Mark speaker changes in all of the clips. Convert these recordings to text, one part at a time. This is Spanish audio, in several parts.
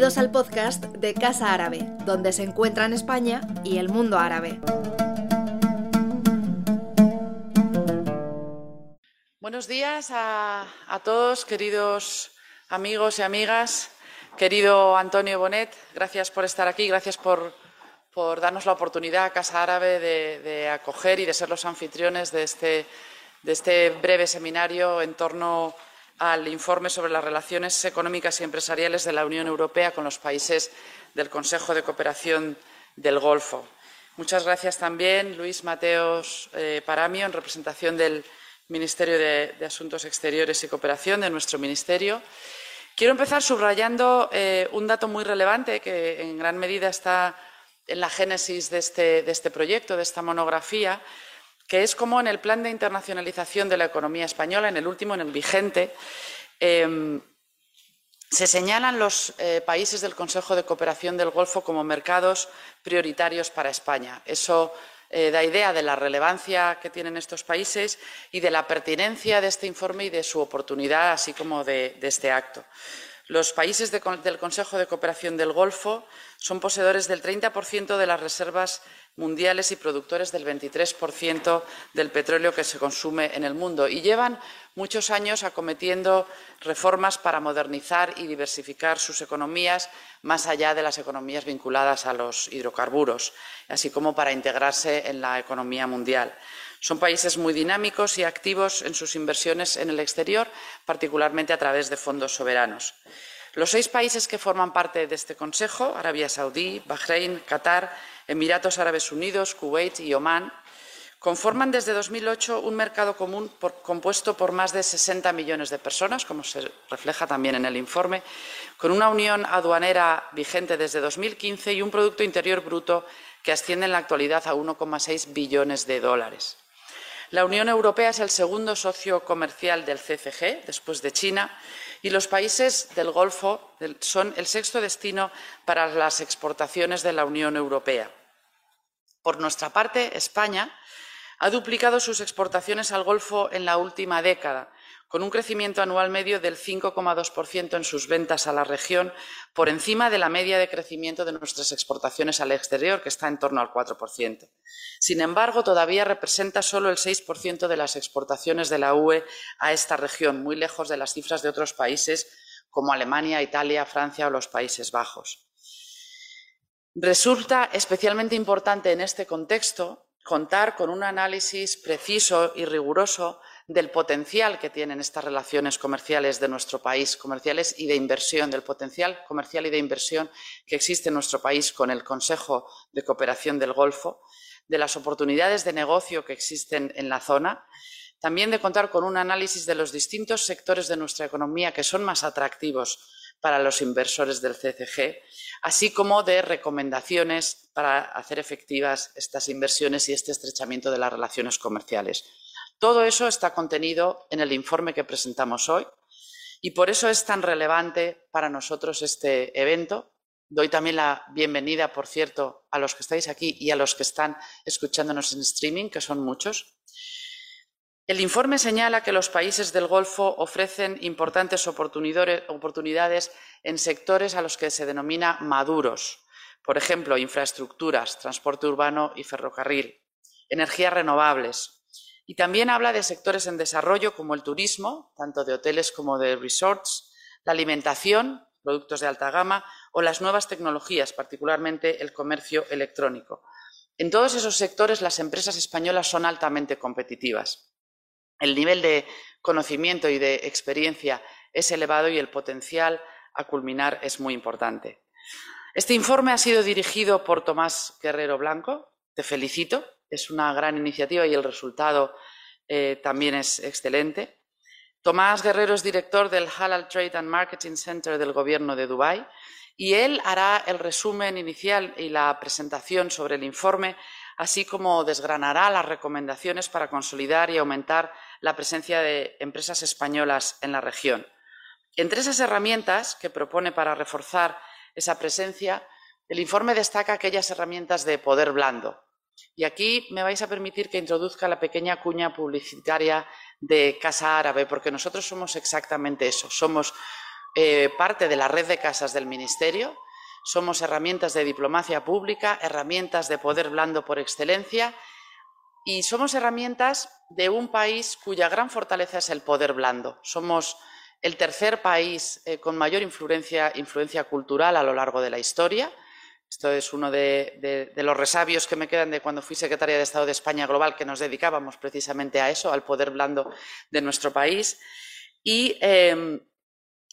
Speaker 1: Bienvenidos al podcast de Casa Árabe, donde se encuentran España y el mundo árabe.
Speaker 2: Buenos días a, todos, queridos amigos y amigas. Querido Antonio Bonet, gracias por estar aquí, gracias por, darnos la oportunidad a Casa Árabe de, acoger y de ser los anfitriones de este, este breve seminario en torno al informe sobre las relaciones económicas y empresariales de la Unión Europea con los países del Consejo de Cooperación del Golfo. Muchas gracias también, Luis Mateos eh, Paramio, en representación del Ministerio de, Asuntos Exteriores y Cooperación, de nuestro Ministerio. Quiero empezar subrayando eh, un dato muy relevante que en gran medida está en la génesis de este, de este proyecto, de esta monografía, que es como en el plan de internacionalización de la economía española, en el último, en el vigente, em, se señalan los eh, países del Consejo de Cooperación del Golfo como mercados prioritarios para España. Eso eh, da idea de la relevancia que tienen estos países y de la pertinencia de este informe y de su oportunidad, así como de, este acto. Los países del Consejo de Cooperación del Golfo son poseedores del 30% de las reservas mundiales y productores del 23% del petróleo que se consume en el mundo y llevan muchos años acometiendo reformas para modernizar y diversificar sus economías más allá de las economías vinculadas a los hidrocarburos, así como para integrarse en la economía mundial. Son países muy dinámicos y activos en sus inversiones en el exterior, particularmente a través de fondos soberanos. Los seis países que forman parte de este Consejo, Arabia Saudí, Bahrein, Qatar, Emiratos Árabes Unidos, Kuwait y Omán, conforman desde 2008 un mercado común compuesto por más de 60 millones de personas, como se refleja también en el informe, con una unión aduanera vigente desde 2015 y un Producto Interior Bruto que asciende en la actualidad a 1,6 billones de dólares. La Unión Europea es el segundo socio comercial del CCG, después de China, y los países del Golfo son el sexto destino para las exportaciones de la Unión Europea. Por nuestra parte, España ha duplicado sus exportaciones al Golfo en la última década, con un crecimiento anual medio del 5,2% en sus ventas a la región, por encima de la media de crecimiento de nuestras exportaciones al exterior, que está en torno al 4%. Sin embargo, todavía representa solo el 6% de las exportaciones de la UE a esta región, muy lejos de las cifras de otros países como Alemania, Italia, Francia o los Países Bajos. Resulta especialmente importante en este contexto contar con un análisis preciso y riguroso del potencial que tienen estas relaciones comerciales de nuestro país, comerciales y de inversión, del potencial comercial y de inversión que existe en nuestro país con el Consejo de Cooperación del Golfo, de las oportunidades de negocio que existen en la zona, también de contar con un análisis de los distintos sectores de nuestra economía que son más atractivos para los inversores del CCG, así como de recomendaciones para hacer efectivas estas inversiones y este estrechamiento de las relaciones comerciales. Todo eso está contenido en el informe que presentamos hoy y por eso es tan relevante para nosotros este evento. Doy también la bienvenida, por cierto, a los que estáis aquí y a los que están escuchándonos en streaming, que son muchos. El informe señala que los países del Golfo ofrecen importantes oportunidades en sectores a los que se denomina maduros, por ejemplo, infraestructuras, transporte urbano y ferrocarril, energías renovables, y también habla de sectores en desarrollo como el turismo, tanto de hoteles como de resorts, la alimentación, productos de alta gama o las nuevas tecnologías, particularmente el comercio electrónico. En todos esos sectores las empresas españolas son altamente competitivas. El nivel de conocimiento y de experiencia es elevado y el potencial a culminar es muy importante. Este informe ha sido dirigido por Tomás Guerrero Blanco. Te felicito es una gran iniciativa y el resultado eh, también es excelente. Tomás Guerrero es director del Halal Trade and Marketing Center del Gobierno de Dubái y él hará el resumen inicial y la presentación sobre el informe, así como desgranará las recomendaciones para consolidar y aumentar la presencia de empresas españolas en la región. Entre esas herramientas que propone para reforzar esa presencia, el informe destaca aquellas herramientas de poder blando, y aquí me vais a permitir que introduzca la pequeña cuña publicitaria de Casa Árabe, porque nosotros somos exactamente eso. Somos eh, parte de la red de casas del Ministerio. Somos herramientas de diplomacia pública, herramientas de poder blando por excelencia y somos herramientas de un país cuya gran fortaleza es el poder blando. Somos el tercer país eh, con mayor influencia, influencia, cultural a lo largo de la historia. Esto es uno de, los resabios que me quedan de cuando fui secretaria de Estado de España Global, que nos dedicábamos precisamente a eso, al poder blando de nuestro país. Y em,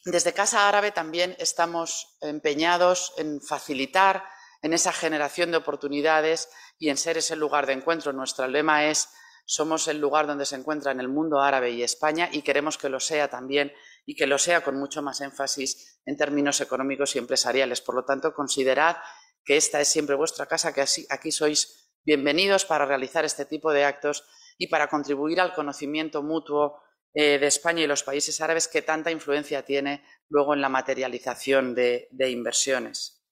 Speaker 2: desde Casa Árabe también estamos empeñados en facilitar en esa generación de oportunidades y en ser ese lugar de encuentro. Nuestro lema es somos el lugar donde se encuentra en el mundo árabe y España y queremos que lo sea también y que lo sea con mucho más énfasis en términos económicos y empresariales. Por lo tanto, considerad que esta es siempre vuestra casa, que aquí sois bienvenidos para realizar este tipo de actos y para contribuir al conocimiento mutuo eh, de España y los países árabes que tanta influencia tiene luego en la materialización de, inversiones.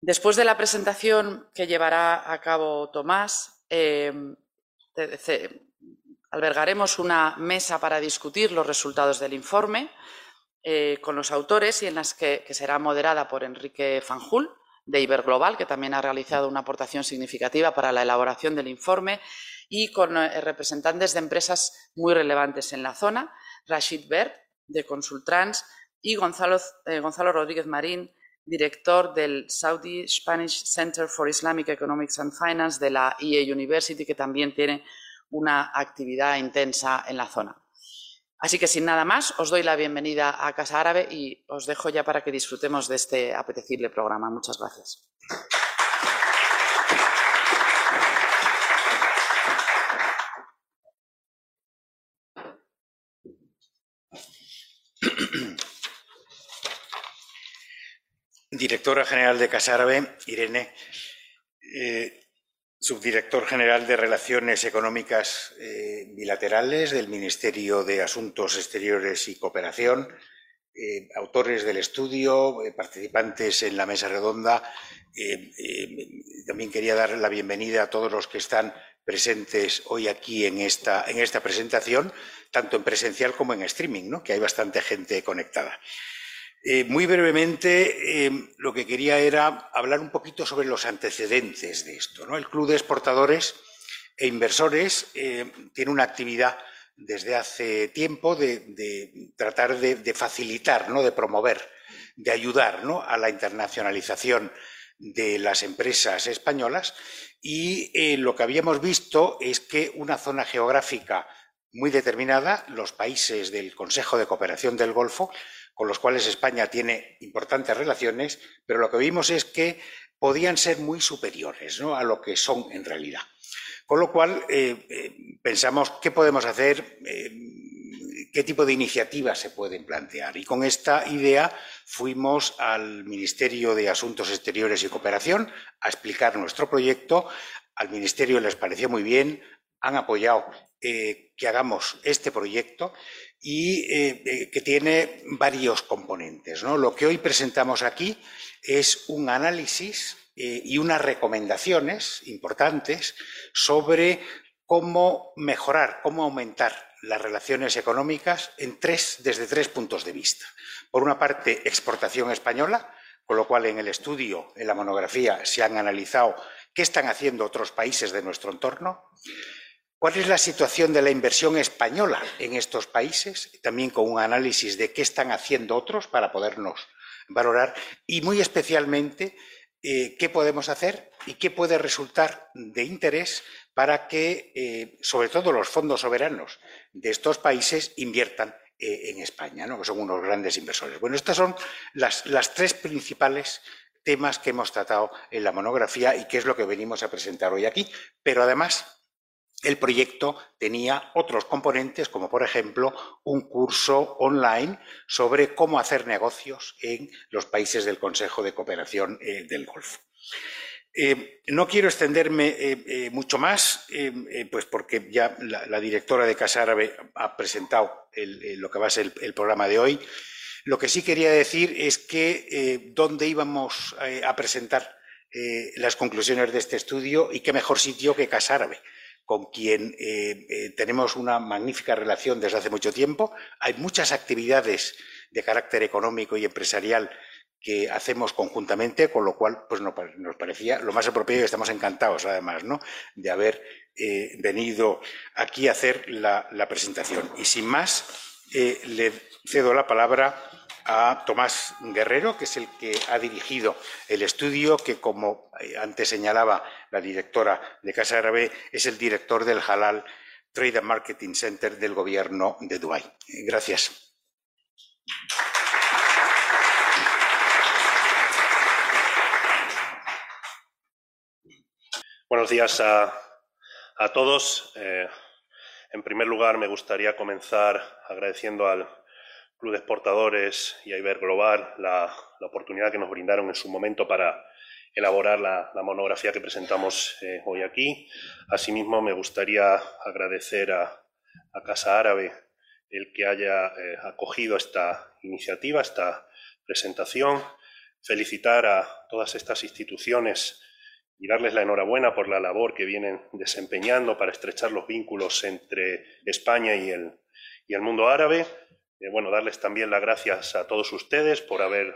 Speaker 2: Después de la presentación que llevará a cabo Tomás, eh, albergaremos una mesa para discutir los resultados del informe eh, con los autores y en las que, será moderada por Enrique Fanjul de Iberglobal, que también ha realizado una aportación significativa para la elaboración del informe, y con eh, representantes de empresas muy relevantes en la zona, Rashid Bert, de Consultrans, y Gonzalo, eh, Gonzalo Rodríguez Marín, director del Saudi Spanish Center for Islamic Economics and Finance de la EA University, que también tiene una actividad intensa en la zona. Así que sin nada más, os doy la bienvenida a Casa Árabe y os dejo ya para que disfrutemos de este apetecible programa. Muchas gracias.
Speaker 3: Directora General de Casa Árabe, Irene, eh, subdirector general de Relaciones Económicas eh, Bilaterales del Ministerio de Asuntos Exteriores y Cooperación, eh, autores del estudio, eh, participantes en la mesa redonda. también quería dar la bienvenida a todos los que están presentes hoy aquí en esta, en esta presentación, tanto en presencial como en streaming, ¿no? que hay bastante gente conectada. Eh, muy brevemente, em, lo que quería era hablar un poquito sobre los antecedentes de esto. El Club de Exportadores e Inversores em, tiene una actividad desde hace tiempo de, tratar de, facilitar, ¿no? de promover, de ayudar a la internacionalización de las empresas españolas y eh, lo que habíamos visto es que una zona geográfica muy determinada, los países del Consejo de Cooperación del Golfo, con los cuales España tiene importantes relaciones, pero lo que vimos es que podían ser muy superiores a lo que son en realidad. Con lo cual, eh, eh, pensamos qué podemos hacer, eh, qué tipo de iniciativas se pueden plantear. Y con esta idea fuimos al Ministerio de Asuntos Exteriores y Cooperación a explicar nuestro proyecto. Al Ministerio les pareció muy bien, han apoyado que hagamos este proyecto y eh, eh, que tiene varios componentes. Lo que hoy presentamos aquí es un análisis eh, y unas recomendaciones importantes sobre cómo mejorar, cómo aumentar las relaciones económicas desde tres puntos de vista. Por una parte, exportación española, con lo cual en el estudio, en la monografía, se han analizado qué están haciendo otros países de nuestro entorno. ¿Cuál es la situación de la inversión española en estos países? También con un análisis de qué están haciendo otros para podernos valorar y muy especialmente eh, qué podemos hacer y qué puede resultar de interés para que, eh, sobre todo, los fondos soberanos de estos países inviertan eh, en España, que son unos grandes inversores. Bueno, estos son las, las tres principales temas que hemos tratado en la monografía y que es lo que venimos a presentar hoy aquí, pero además el proyecto tenía otros componentes, como por ejemplo un curso online sobre cómo hacer negocios en los países del Consejo de Cooperación eh, del Golfo. Eh, no quiero extenderme eh, mucho más, pues porque ya la, directora de Casa Árabe ha presentado lo que va a ser el, programa de hoy. Lo que sí quería decir es que dónde íbamos a presentar las conclusiones de este estudio y qué mejor sitio que Casa Árabe con quien eh, eh, tenemos una magnífica relación desde hace mucho tiempo. Hay muchas actividades de carácter económico y empresarial que hacemos conjuntamente, con lo cual pues nos, parecía lo más apropiado y estamos encantados además ¿no? de haber eh, venido aquí a hacer la, presentación. Y sin más, le cedo la palabra a Tomás Guerrero, que es el que ha dirigido el estudio, que como eh, antes señalaba la directora de Casa Árabe, es el director del Halal Trade and Marketing Center del Gobierno de Dubái. Gracias.
Speaker 4: Buenos días a, todos. Eh, en primer lugar, me gustaría comenzar agradeciendo al Club de Exportadores y a Iber Global la, oportunidad que nos brindaron en su momento para elaborar la, monografía que presentamos eh, hoy aquí. Asimismo, me gustaría agradecer a, Casa Árabe el que haya eh, acogido esta iniciativa, esta presentación, felicitar a todas estas instituciones y darles la enhorabuena por la labor que vienen desempeñando para estrechar los vínculos entre España y el, y el mundo árabe. Eh, bueno, darles también las gracias a todos ustedes por haber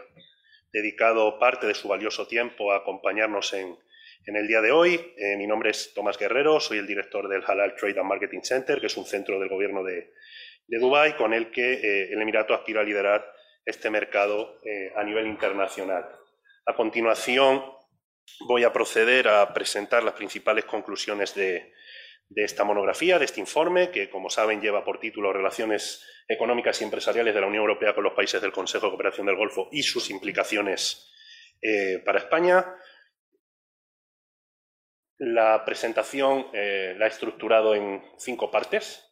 Speaker 4: dedicado parte de su valioso tiempo a acompañarnos en, en el día de hoy. Eh, mi nombre es Tomás Guerrero, soy el director del Halal Trade and Marketing Center, que es un centro del gobierno de, de Dubái con el que eh, el Emirato aspira a liderar este mercado a nivel internacional. A continuación, voy a proceder a presentar las principales conclusiones de, esta monografía, de este informe, que, como saben, lleva por título Relaciones económicas y empresariales de la Unión Europea con los países del Consejo de Cooperación del Golfo y sus implicaciones eh, para España. La presentación eh, la he estructurado en cinco partes.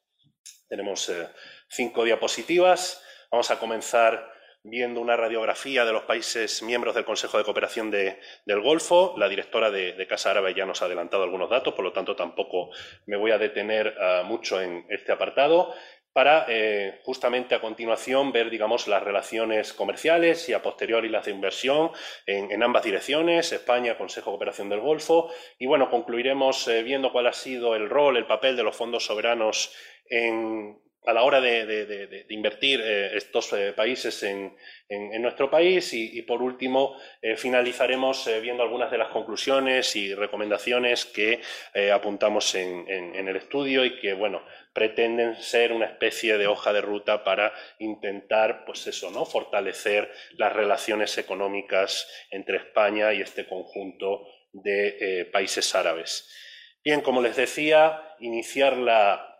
Speaker 4: Tenemos eh, cinco diapositivas. Vamos a comenzar viendo una radiografía de los países miembros del Consejo de Cooperación del Golfo. La directora de, Casa Árabe ya nos ha adelantado algunos datos, por lo tanto tampoco me voy a detener ah, mucho en este apartado para eh, justamente a continuación ver, digamos, las relaciones comerciales y a posteriori las de inversión en, ambas direcciones, España, Consejo de Cooperación del Golfo, y bueno, concluiremos eh, viendo cuál ha sido el rol, el papel de los fondos soberanos en, a la hora de, invertir eh, estos eh, países en, nuestro país y, por último eh, finalizaremos viendo algunas de las conclusiones y recomendaciones que apuntamos en, el estudio y que bueno pretenden ser una especie de hoja de ruta para intentar pues eso no fortalecer las relaciones económicas entre España y este conjunto de países árabes. Bien, como les decía, iniciar la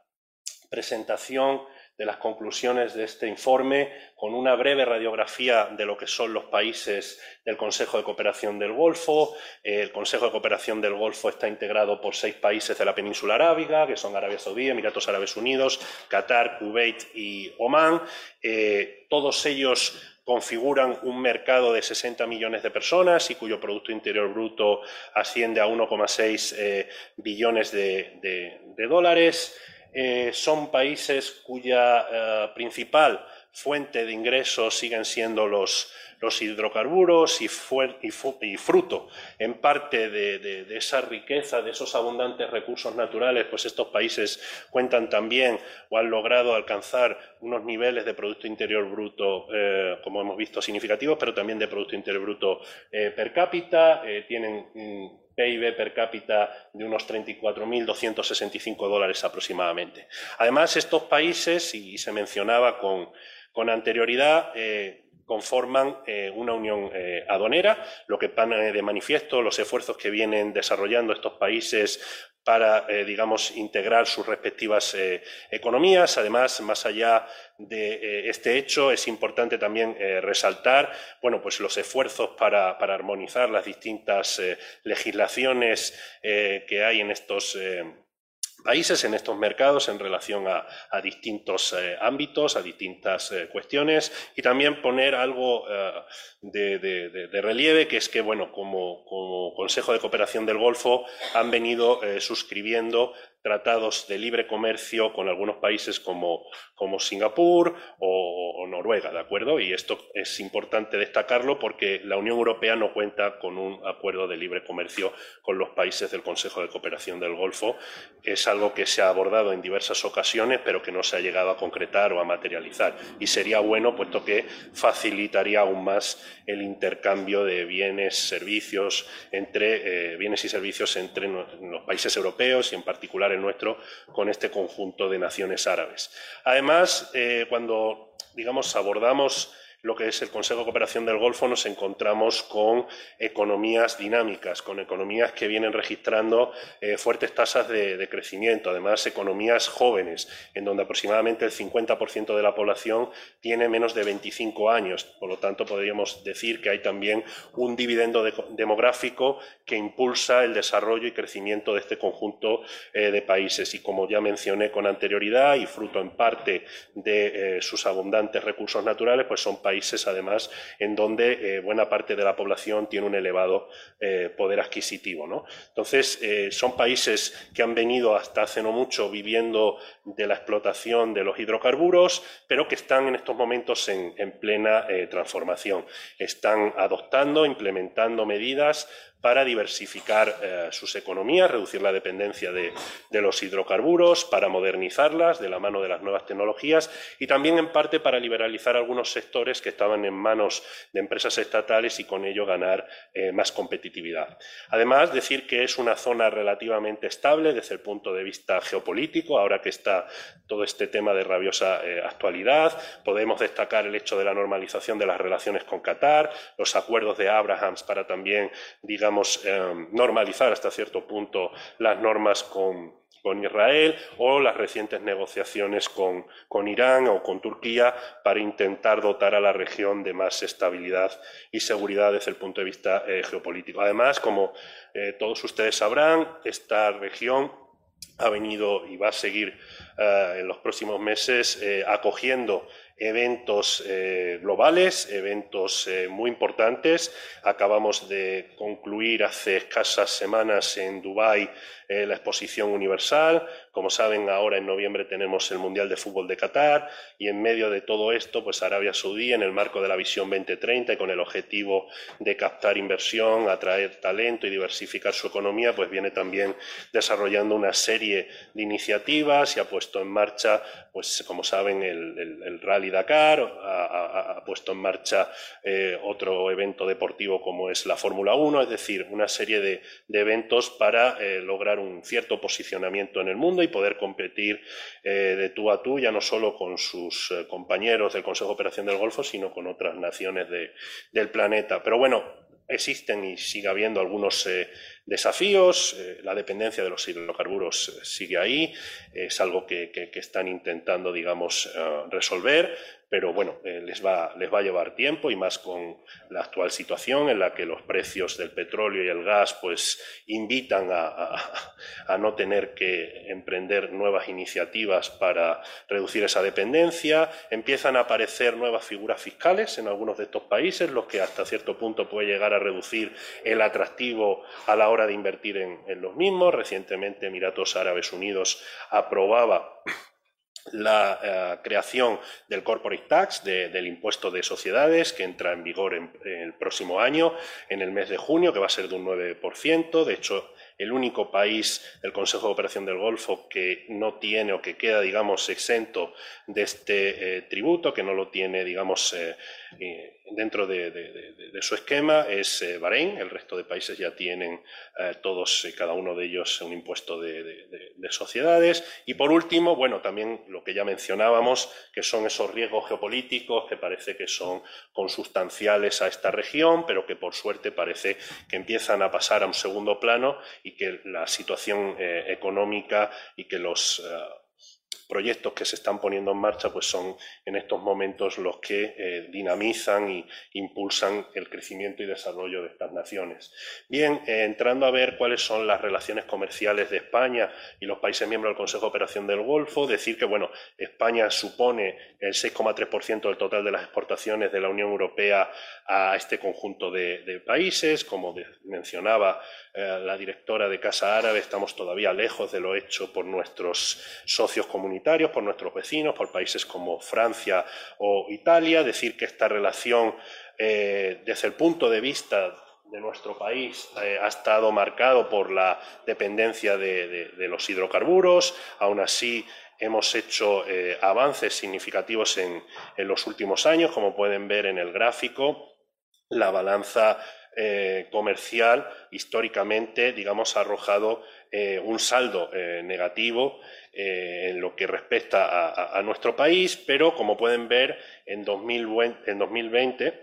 Speaker 4: presentación de las conclusiones de este informe con una breve radiografía de lo que son los países del Consejo de Cooperación del Golfo. El Consejo de Cooperación del Golfo está integrado por seis países de la península arábiga, que son Arabia Saudí, Emiratos Árabes Unidos, Qatar, Kuwait y Omán. Eh, todos ellos configuran un mercado de 60 millones de personas y cuyo Producto Interior Bruto asciende a 1,6 eh, billones de dólares. Eh, son países cuya eh, principal fuente de ingresos siguen siendo los, hidrocarburos y, fruto en parte de, esa riqueza, de esos abundantes recursos naturales, pues estos países cuentan también o han logrado alcanzar unos niveles de Producto Interior Bruto, eh, como hemos visto, significativos, pero también de Producto Interior Bruto per cápita, tienen mm, PIB per cápita de unos 34.265 dólares aproximadamente. Además, estos países, y se mencionaba con, anterioridad, eh, conforman eh, una unión eh, aduanera, lo que pone de manifiesto los esfuerzos que vienen desarrollando estos países para, eh, digamos, integrar sus respectivas economías. Además, más allá de este hecho, es importante también resaltar, bueno, pues los esfuerzos para armonizar las distintas legislaciones que hay en estos países en estos mercados en relación a, distintos eh, ámbitos, a distintas eh, cuestiones y también poner algo eh, de, relieve, que es que, bueno, como, Consejo de Cooperación del Golfo han venido suscribiendo tratados de libre comercio con algunos países como, Singapur o, Noruega, ¿de acuerdo? Y esto es importante destacarlo porque la Unión Europea no cuenta con un acuerdo de libre comercio con los países del Consejo de Cooperación del Golfo. Es algo que se ha abordado en diversas ocasiones, pero que no se ha llegado a concretar o a materializar. Y sería bueno, puesto que facilitaría aún más el intercambio de bienes, servicios, entre eh, bienes y servicios entre los países europeos y en particular nuestro con este conjunto de naciones árabes. Además, eh, cuando digamos abordamos lo que es el Consejo de Cooperación del Golfo, nos encontramos con economías dinámicas, con economías que vienen registrando eh, fuertes tasas de, crecimiento, además economías jóvenes, en donde aproximadamente el 50% de la población tiene menos de 25 años. Por lo tanto, podríamos decir que hay también un dividendo demográfico que impulsa el desarrollo y crecimiento de este conjunto eh, de países. Y como ya mencioné con anterioridad, y fruto en parte de eh, sus abundantes recursos naturales, pues son países países, además, en donde eh, buena parte de la población tiene un elevado eh, poder adquisitivo. ¿no? Entonces, eh, son países que han venido hasta hace no mucho viviendo de la explotación de los hidrocarburos, pero que están en estos momentos en, en plena transformación. Están adoptando, implementando medidas para diversificar eh, sus economías, reducir la dependencia de, los hidrocarburos, para modernizarlas de la mano de las nuevas tecnologías y también en parte para liberalizar algunos sectores que estaban en manos de empresas estatales y con ello ganar eh, más competitividad. Además, decir que es una zona relativamente estable desde el punto de vista geopolítico, ahora que está todo este tema de rabiosa eh, actualidad, podemos destacar el hecho de la normalización de las relaciones con Qatar, los acuerdos de Abrahams para también, digamos, Em, normalizar hasta cierto punto las normas con, Israel o las recientes negociaciones con, Irán o con Turquía para intentar dotar a la región de más estabilidad y seguridad desde el punto de vista eh, geopolítico. Además, como eh, todos ustedes sabrán, esta región ha venido y va a seguir eh, en los próximos meses acogiendo eventos eh, globales, eventos eh, muy importantes. Acabamos de concluir hace escasas semanas en Dubái eh, la exposición universal. Como saben, ahora en noviembre tenemos el Mundial de Fútbol de Qatar y en medio de todo esto, pues Arabia Saudí, en el marco de la Visión 2030 y con el objetivo de captar inversión, atraer talento y diversificar su economía, pues viene también desarrollando una serie de iniciativas y ha puesto en marcha, pues como saben, el, Rally Dakar, ha, puesto en marcha eh, otro evento deportivo como es la Fórmula 1, es decir, una serie de, eventos para eh, lograr un cierto posicionamiento en el mundo y poder competir eh, de tú a tú, ya no solo con sus compañeros del Consejo de Operación del Golfo, sino con otras naciones del planeta. Pero bueno, existen y sigue habiendo algunos eh, desafíos. la dependencia de los hidrocarburos sigue ahí. Es algo que, que están intentando, digamos, resolver pero bueno, eh, les, va, les va a llevar tiempo y más con la actual situación en la que los precios del petróleo y el gas pues invitan a, no tener que emprender nuevas iniciativas para reducir esa dependencia. Empiezan a aparecer nuevas figuras fiscales en algunos de estos países, lo que hasta cierto punto puede llegar a reducir el atractivo a la hora de invertir en, en los mismos. Recientemente Emiratos Árabes Unidos aprobaba la eh, creación del corporate tax, del impuesto de sociedades, que entra en vigor en, el próximo año, en el mes de junio, que va a ser de un 9%. De hecho, el único país del Consejo de Operación del Golfo que no tiene o que queda, digamos, exento de este eh, tributo, que no lo tiene, digamos, eh, dentro de, su esquema es eh, Bahrein, el resto de países ya tienen eh, todos cada uno de ellos un impuesto de, sociedades. Y por último, bueno, también lo que ya mencionábamos, que son esos riesgos geopolíticos que parece que son consustanciales a esta región, pero que por suerte parece que empiezan a pasar a un segundo plano y que la situación eh, económica y que los proyectos que se están poniendo en marcha pues son en estos momentos los que eh, dinamizan y impulsan el crecimiento y desarrollo de estas naciones. Bien, eh, entrando a ver cuáles son las relaciones comerciales de España y los países miembros del Consejo de Operación del Golfo, decir que bueno, España supone el 6,3% del total de las exportaciones de la Unión Europea a este conjunto de, países, como mencionaba eh, la directora de Casa Árabe, estamos todavía lejos de lo hecho por nuestros socios comunitarios, por nuestros vecinos, por países como Francia o Italia. Decir que esta relación, eh, desde el punto de vista de nuestro país eh, ha estado marcado por la dependencia de, los hidrocarburos. Aún así, hemos hecho avances significativos en, los últimos años, como pueden ver en el gráfico. La balanza eh, comercial históricamente, digamos, ha arrojado eh, un saldo eh, negativo en lo que respecta a, nuestro país, pero como pueden ver, en, en 2020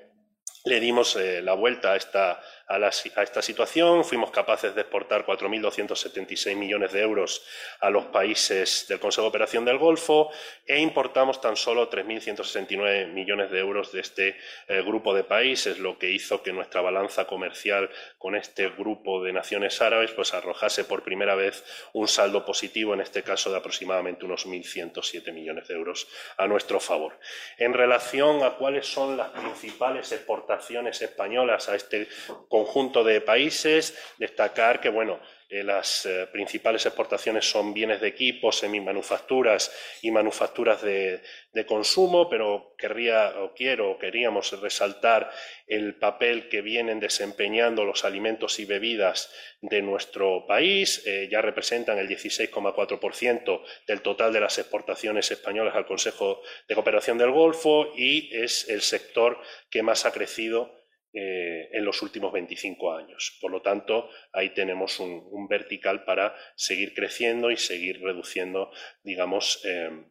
Speaker 4: le dimos la vuelta a esta, a, esta situación. Fuimos capaces de exportar 4.276 millones de euros a los países del Consejo de Operación del Golfo e importamos tan solo 3.169 millones de euros de este eh, grupo de países, lo que hizo que nuestra balanza comercial con este grupo de naciones árabes pues arrojase por primera vez un saldo positivo, en este caso de aproximadamente unos 1.107 millones de euros a nuestro favor. En relación a cuáles son las principales exportaciones españolas a este conjunto de países. Destacar que, bueno, eh, las eh, principales exportaciones son bienes de equipo, semimanufacturas y manufacturas de, consumo, pero querría o quiero o queríamos resaltar el papel que vienen desempeñando los alimentos y bebidas de nuestro país. Eh, ya representan el 16,4% del total de las exportaciones españolas al Consejo de Cooperación del Golfo y es el sector que más ha crecido eh, en los últimos 25 años. Por lo tanto, ahí tenemos un, vertical para seguir creciendo y seguir reduciendo, digamos, eh,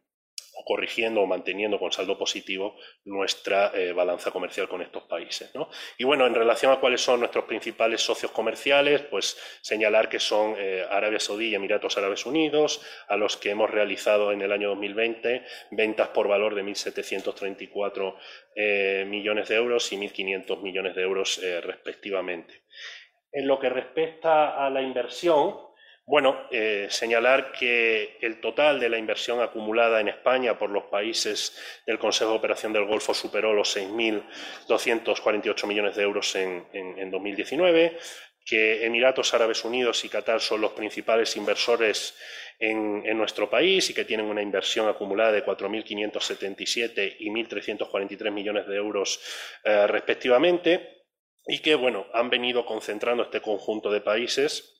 Speaker 4: corrigiendo o manteniendo con saldo positivo nuestra eh, balanza comercial con estos países. Y bueno, en relación a cuáles son nuestros principales socios comerciales, pues señalar que son eh, Arabia Saudí y Emiratos Árabes Unidos, a los que hemos realizado en el año 2020 ventas por valor de 1.734 eh, millones de euros y 1.500 millones de euros respectivamente. En lo que respecta a la inversión, bueno, eh, señalar que el total de la inversión acumulada en España por los países del Consejo de Operación del Golfo superó los 6.248 millones de euros en, 2019, que Emiratos Árabes Unidos y Qatar son los principales inversores en, nuestro país y que tienen una inversión acumulada de 4.577 y 1.343 millones de euros eh, respectivamente, y que bueno, han venido concentrando este conjunto de países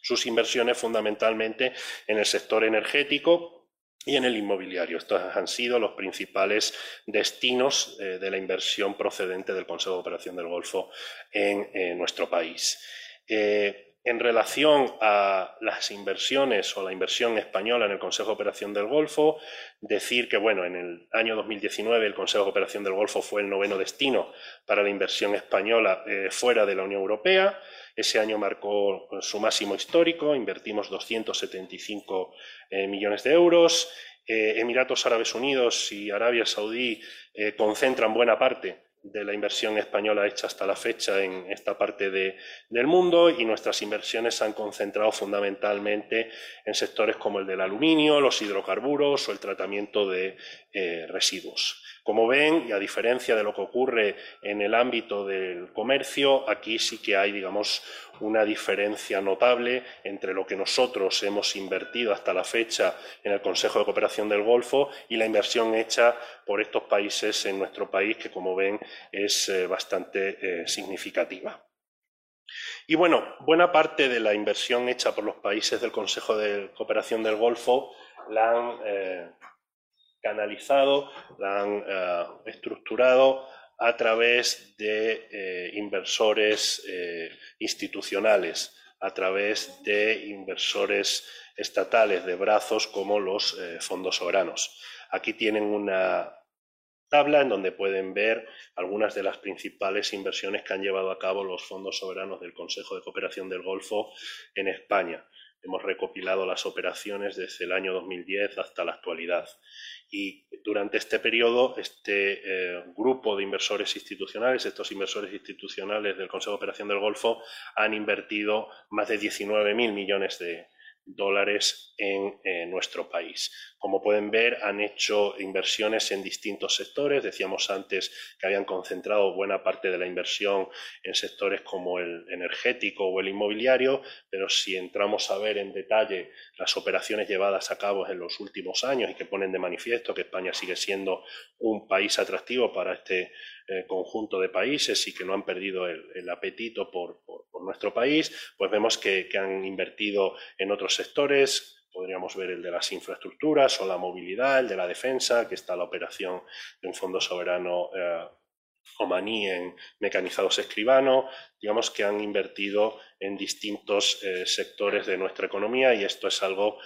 Speaker 4: sus inversiones fundamentalmente en el sector energético y en el inmobiliario. Estos han sido los principales destinos eh, de la inversión procedente del Consejo de Operación del Golfo en nuestro país. Eh, en relación a las inversiones o la inversión española en el Consejo de Operación del Golfo, decir que bueno, en el año 2019 el Consejo de Operación del Golfo fue el noveno destino para la inversión española eh, fuera de la Unión Europea. Ese año marcó su máximo histórico, invertimos 275 eh, millones de euros. Eh, Emiratos Árabes Unidos y Arabia Saudí concentran buena parte de la inversión española hecha hasta la fecha en esta parte del mundo y nuestras inversiones se han concentrado fundamentalmente en sectores como el del aluminio, los hidrocarburos o el tratamiento de residuos. Como ven, y a diferencia de lo que ocurre en el ámbito del comercio, aquí sí que hay, digamos, una diferencia notable entre lo que nosotros hemos invertido hasta la fecha en el Consejo de Cooperación del Golfo y la inversión hecha por estos países en nuestro país, que como ven es eh, bastante eh, significativa. Y bueno, buena parte de la inversión hecha por los países del Consejo de Cooperación del Golfo la han eh, canalizado, la han estructurado a través de eh, inversores eh, institucionales, a través de inversores estatales de brazos como los fondos soberanos. Aquí tienen una tabla en donde pueden ver algunas de las principales inversiones que han llevado a cabo los fondos soberanos del Consejo de Cooperación del Golfo en España. Hemos recopilado las operaciones desde el año 2010 hasta la actualidad. Y durante este periodo, este eh, grupo de inversores institucionales, estos inversores institucionales del Consejo de Operación del Golfo, han invertido más de 19.000 millones de, dólares en eh, nuestro país. Como pueden ver, han hecho inversiones en distintos sectores. Decíamos antes que habían concentrado buena parte de la inversión en sectores como el energético o el inmobiliario, pero si entramos a ver en detalle las operaciones llevadas a cabo en los últimos años y que ponen de manifiesto que España sigue siendo un país atractivo para este eh, conjunto de países y que no han perdido el, apetito por, nuestro país, pues vemos que, han invertido en otros sectores, podríamos ver el de las infraestructuras o la movilidad, el de la defensa, que está la operación de un fondo soberano eh, omaní en mecanizados escribano, digamos que han invertido en distintos eh, sectores de nuestra economía y esto es algo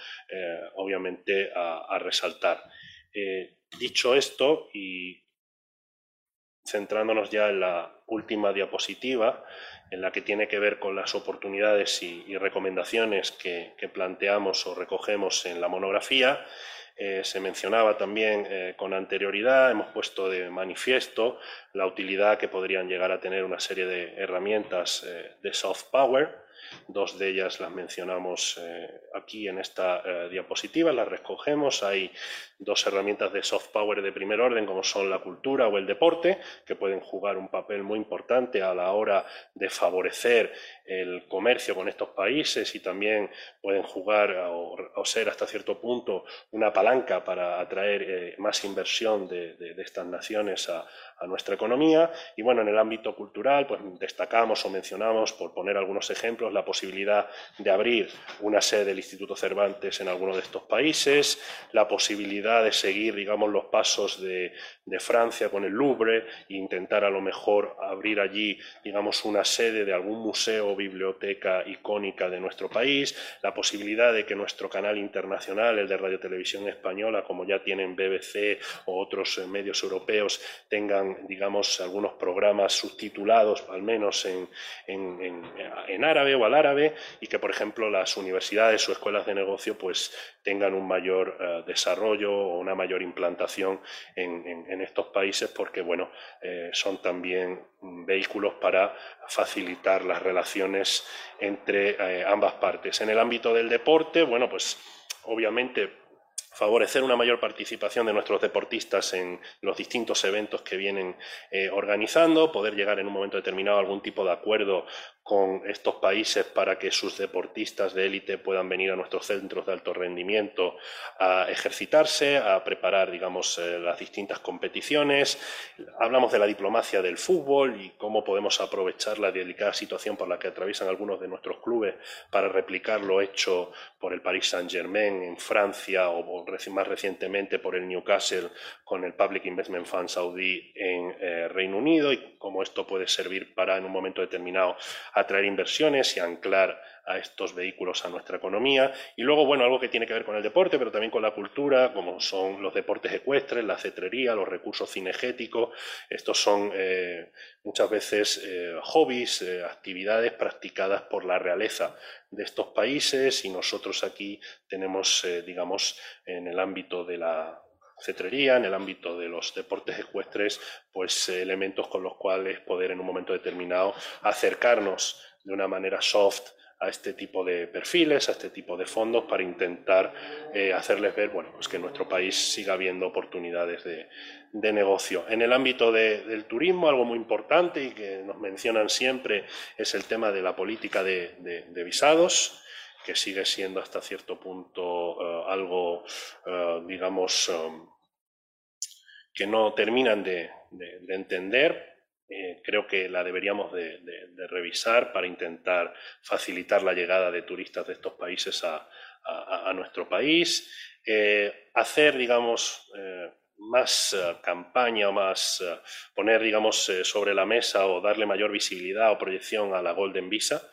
Speaker 4: obviamente a, resaltar. dicho esto, y centrándonos ya en la última diapositiva, en la que tiene que ver con las oportunidades y, recomendaciones que, planteamos o recogemos en la monografía. Eh, se mencionaba también eh, con anterioridad, hemos puesto de manifiesto la utilidad que podrían llegar a tener una serie de herramientas eh, de soft power, Dos de ellas las mencionamos eh, aquí en esta eh, diapositiva, las recogemos. Hay dos herramientas de soft power de primer orden, como son la cultura o el deporte, que pueden jugar un papel muy importante a la hora de favorecer el comercio con estos países y también pueden jugar o, ser hasta cierto punto una palanca para atraer eh, más inversión de, estas naciones a, a nuestra economía. Y bueno, en el ámbito cultural, pues destacamos o mencionamos, por poner algunos ejemplos, la posibilidad de abrir una sede del Instituto Cervantes en alguno de estos países, la posibilidad de seguir, digamos, los pasos de, Francia con el Louvre e intentar a lo mejor abrir allí, digamos, una sede de algún museo o biblioteca icónica de nuestro país, la posibilidad de que nuestro canal internacional, el de Radio Televisión Española, como ya tienen BBC o otros medios europeos, tengan, digamos, algunos programas subtitulados, al menos en, en árabe o al árabe y que, por ejemplo, las universidades o escuelas de negocio pues, tengan un mayor eh, desarrollo o una mayor implantación en, estos países porque, bueno, eh, son también vehículos para facilitar las relaciones entre eh, ambas partes. En el ámbito del deporte, bueno, pues obviamente favorecer una mayor participación de nuestros deportistas en los distintos eventos que vienen organizando, poder llegar en un momento determinado a algún tipo de acuerdo con estos países para que sus deportistas de élite puedan venir a nuestros centros de alto rendimiento a ejercitarse, a preparar, digamos, eh, las distintas competiciones. Hablamos de la diplomacia del fútbol y cómo podemos aprovechar la delicada situación por la que atraviesan algunos de nuestros clubes para replicar lo hecho por el Paris Saint-Germain en Francia o más recientemente por el Newcastle con el Public Investment Fund saudí en eh, Reino Unido y cómo esto puede servir para, en un momento determinado, atraer inversiones y anclar a estos vehículos a nuestra economía. Y luego, bueno, algo que tiene que ver con el deporte, pero también con la cultura, como son los deportes ecuestres, la cetrería, los recursos cinegéticos. Estos son eh, muchas veces eh, hobbies, eh, actividades practicadas por la realeza de estos países y nosotros aquí tenemos, digamos, en el ámbito de la cetrería, en el ámbito de los deportes ecuestres, pues elementos con los cuales poder en un momento determinado acercarnos de una manera soft a este tipo de perfiles, a este tipo de fondos para intentar eh, hacerles ver bueno, pues que en nuestro país siga habiendo oportunidades de, negocio. En el ámbito del turismo, algo muy importante y que nos mencionan siempre es el tema de la política de, visados que sigue siendo hasta cierto punto eh, algo, eh, digamos, que no terminan de, entender. Eh, creo que la deberíamos de, revisar para intentar facilitar la llegada de turistas de estos países a, nuestro país. Eh, hacer, digamos, eh, más campaña o más poner, digamos, sobre la mesa o darle mayor visibilidad o proyección a la Golden Visa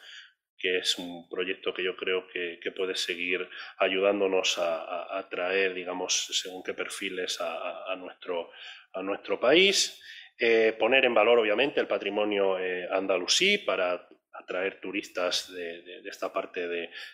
Speaker 4: que es un proyecto que yo creo que, puede seguir ayudándonos a, atraer, digamos, según qué perfiles a, nuestro, a nuestro país. Eh, poner en valor, obviamente, el patrimonio eh, andalusí para atraer turistas de, esta parte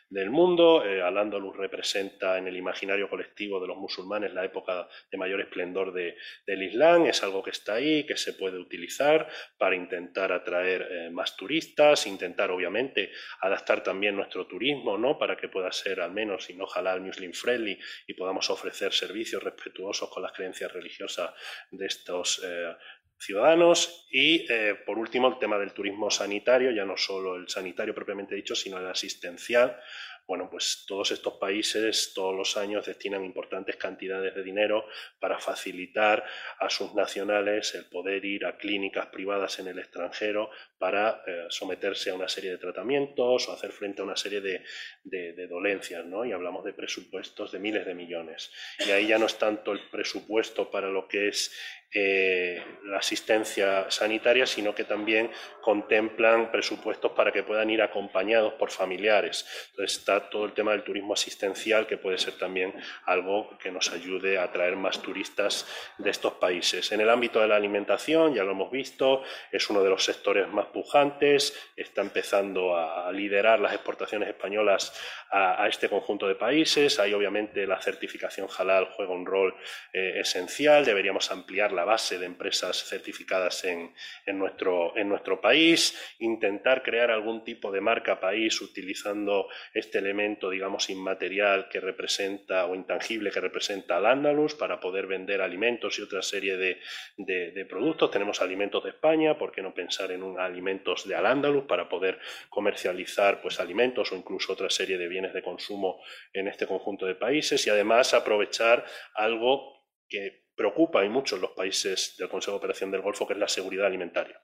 Speaker 4: del mundo. Eh, Al-Ándalus representa en el imaginario colectivo de los musulmanes la época de mayor esplendor del Islam. Es algo que está ahí, que se puede utilizar para intentar atraer eh, más turistas, intentar obviamente adaptar también nuestro turismo, ¿no? Para que pueda ser al menos, y no halal, muslim friendly y podamos ofrecer servicios respetuosos con las creencias religiosas de estos eh, ciudadanos y, eh, por último, el tema del turismo sanitario, ya no solo el sanitario propiamente dicho, sino el asistencial, bueno, pues todos estos países todos los años destinan importantes cantidades de dinero para facilitar a sus nacionales el poder ir a clínicas privadas en el extranjero para eh, someterse a una serie de tratamientos o hacer frente a una serie de, de, dolencias, ¿no? Y hablamos de presupuestos de miles de millones. Y ahí ya no es tanto el presupuesto para lo que es eh, la asistencia sanitaria, sino que también contemplan presupuestos para que puedan ir acompañados por familiares. Entonces está todo el tema del turismo asistencial, que puede ser también algo que nos ayude a atraer más turistas de estos países. En el ámbito de la alimentación, ya lo hemos visto, es uno de los sectores más pujantes, está empezando a liderar las exportaciones españolas a, este conjunto de países. Ahí obviamente la certificación halal juega un rol eh, esencial, deberíamos ampliar la base de empresas certificadas en, nuestro, en nuestro país, intentar crear algún tipo de marca país utilizando este elemento, digamos, inmaterial que representa o intangible que representa al Andalus para poder vender alimentos y otra serie de, productos. Tenemos alimentos de España, ¿por qué no pensar en un alimentos de al Andalus para poder comercializar pues alimentos o incluso otra serie de bienes de consumo en este conjunto de países y además aprovechar algo que preocupa y mucho en los países del Consejo de Operación del Golfo, que es la seguridad alimentaria.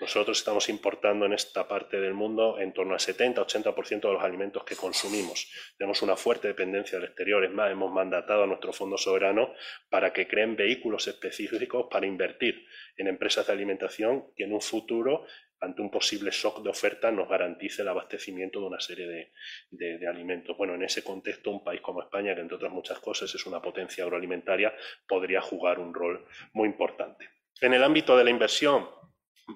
Speaker 4: Nosotros estamos importando en esta parte del mundo en torno al 70-80% de los alimentos que consumimos. Tenemos una fuerte dependencia del exterior. Es más, hemos mandatado a nuestro Fondo Soberano para que creen vehículos específicos para invertir en empresas de alimentación que en un futuro ante un posible shock de oferta nos garantice el abastecimiento de una serie de, alimentos. Bueno, en ese contexto, un país como España, que entre otras muchas cosas es una potencia agroalimentaria, podría jugar un rol muy importante. En el ámbito de la inversión,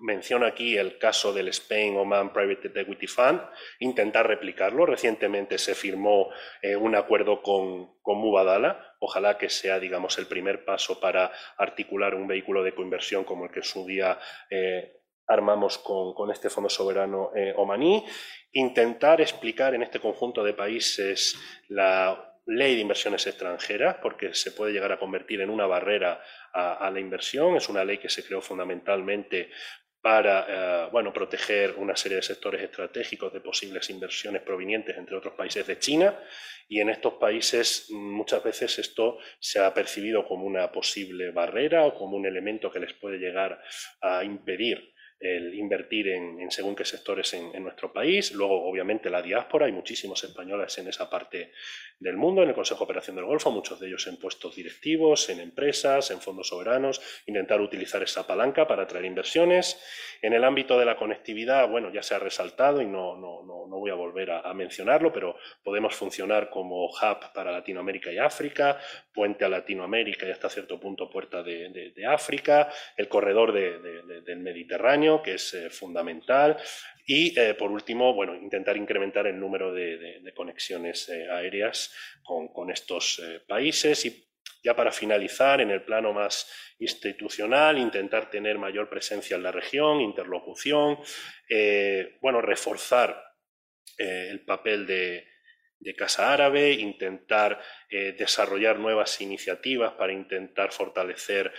Speaker 4: menciono aquí el caso del Spain Oman Private Equity Fund, intentar replicarlo. Recientemente se firmó eh, un acuerdo con, con Mubadala, ojalá que sea, digamos, el primer paso para articular un vehículo de coinversión como el que su día eh, armamos con, este Fondo Soberano eh, omaní, intentar explicar en este conjunto de países la ley de inversiones extranjeras, porque se puede llegar a convertir en una barrera a, la inversión. Es una ley que se creó fundamentalmente para eh, bueno, proteger una serie de sectores estratégicos de posibles inversiones provenientes, entre otros países de China. Y en estos países muchas veces esto se ha percibido como una posible barrera o como un elemento que les puede llegar a impedir el invertir en, según qué sectores en, nuestro país. Luego, obviamente, la diáspora. Hay muchísimos españoles en esa parte del mundo, en el Consejo de Operación del Golfo, muchos de ellos en puestos directivos, en empresas, en fondos soberanos. Intentar utilizar esa palanca para atraer inversiones. En el ámbito de la conectividad, bueno, ya se ha resaltado y no, no, no, voy a volver a, mencionarlo, pero podemos funcionar como hub para Latinoamérica y África, puente a Latinoamérica y hasta cierto punto puerta de, África, el corredor del Mediterráneo que es eh, fundamental. Y, eh, por último, bueno, intentar incrementar el número de, conexiones eh, aéreas con, estos países. Y ya para finalizar, en el plano más institucional, intentar tener mayor presencia en la región, interlocución, bueno, reforzar el papel de, Casa Árabe, intentar desarrollar nuevas iniciativas para intentar fortalecer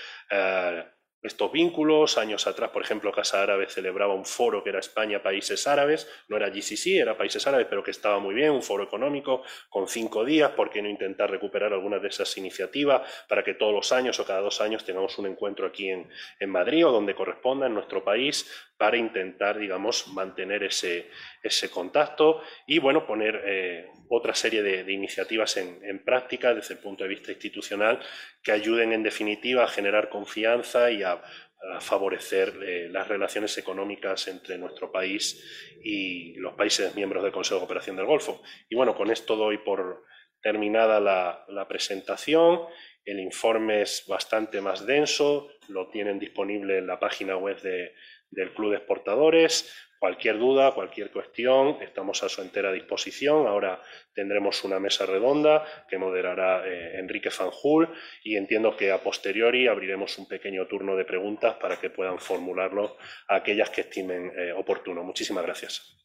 Speaker 4: estos vínculos. Años atrás, por ejemplo, Casa Árabe celebraba un foro que era España, Países Árabes, no era GCC, era Países Árabes, pero que estaba muy bien, un foro económico con cinco días, ¿por qué no intentar recuperar algunas de esas iniciativas para que todos los años o cada dos años tengamos un encuentro aquí en, en Madrid o donde corresponda en nuestro país para intentar, digamos, mantener ese, ese contacto y, bueno, poner eh, otra serie de, iniciativas en, práctica desde el punto de vista institucional que ayuden, en definitiva, a generar confianza y a, favorecer eh, las relaciones económicas entre nuestro país y los países miembros del Consejo de Cooperación del Golfo. Y, bueno, con esto doy por terminada la, la presentación. El informe es bastante más denso, lo tienen disponible en la página web de, del Club de Exportadores. Cualquier duda, cualquier cuestión, estamos a su entera disposición. Ahora tendremos una mesa redonda que moderará eh, Enrique Fanjul y entiendo que a posteriori abriremos un pequeño turno de preguntas para que puedan formularlo aquellas que estimen eh, oportuno. Muchísimas gracias.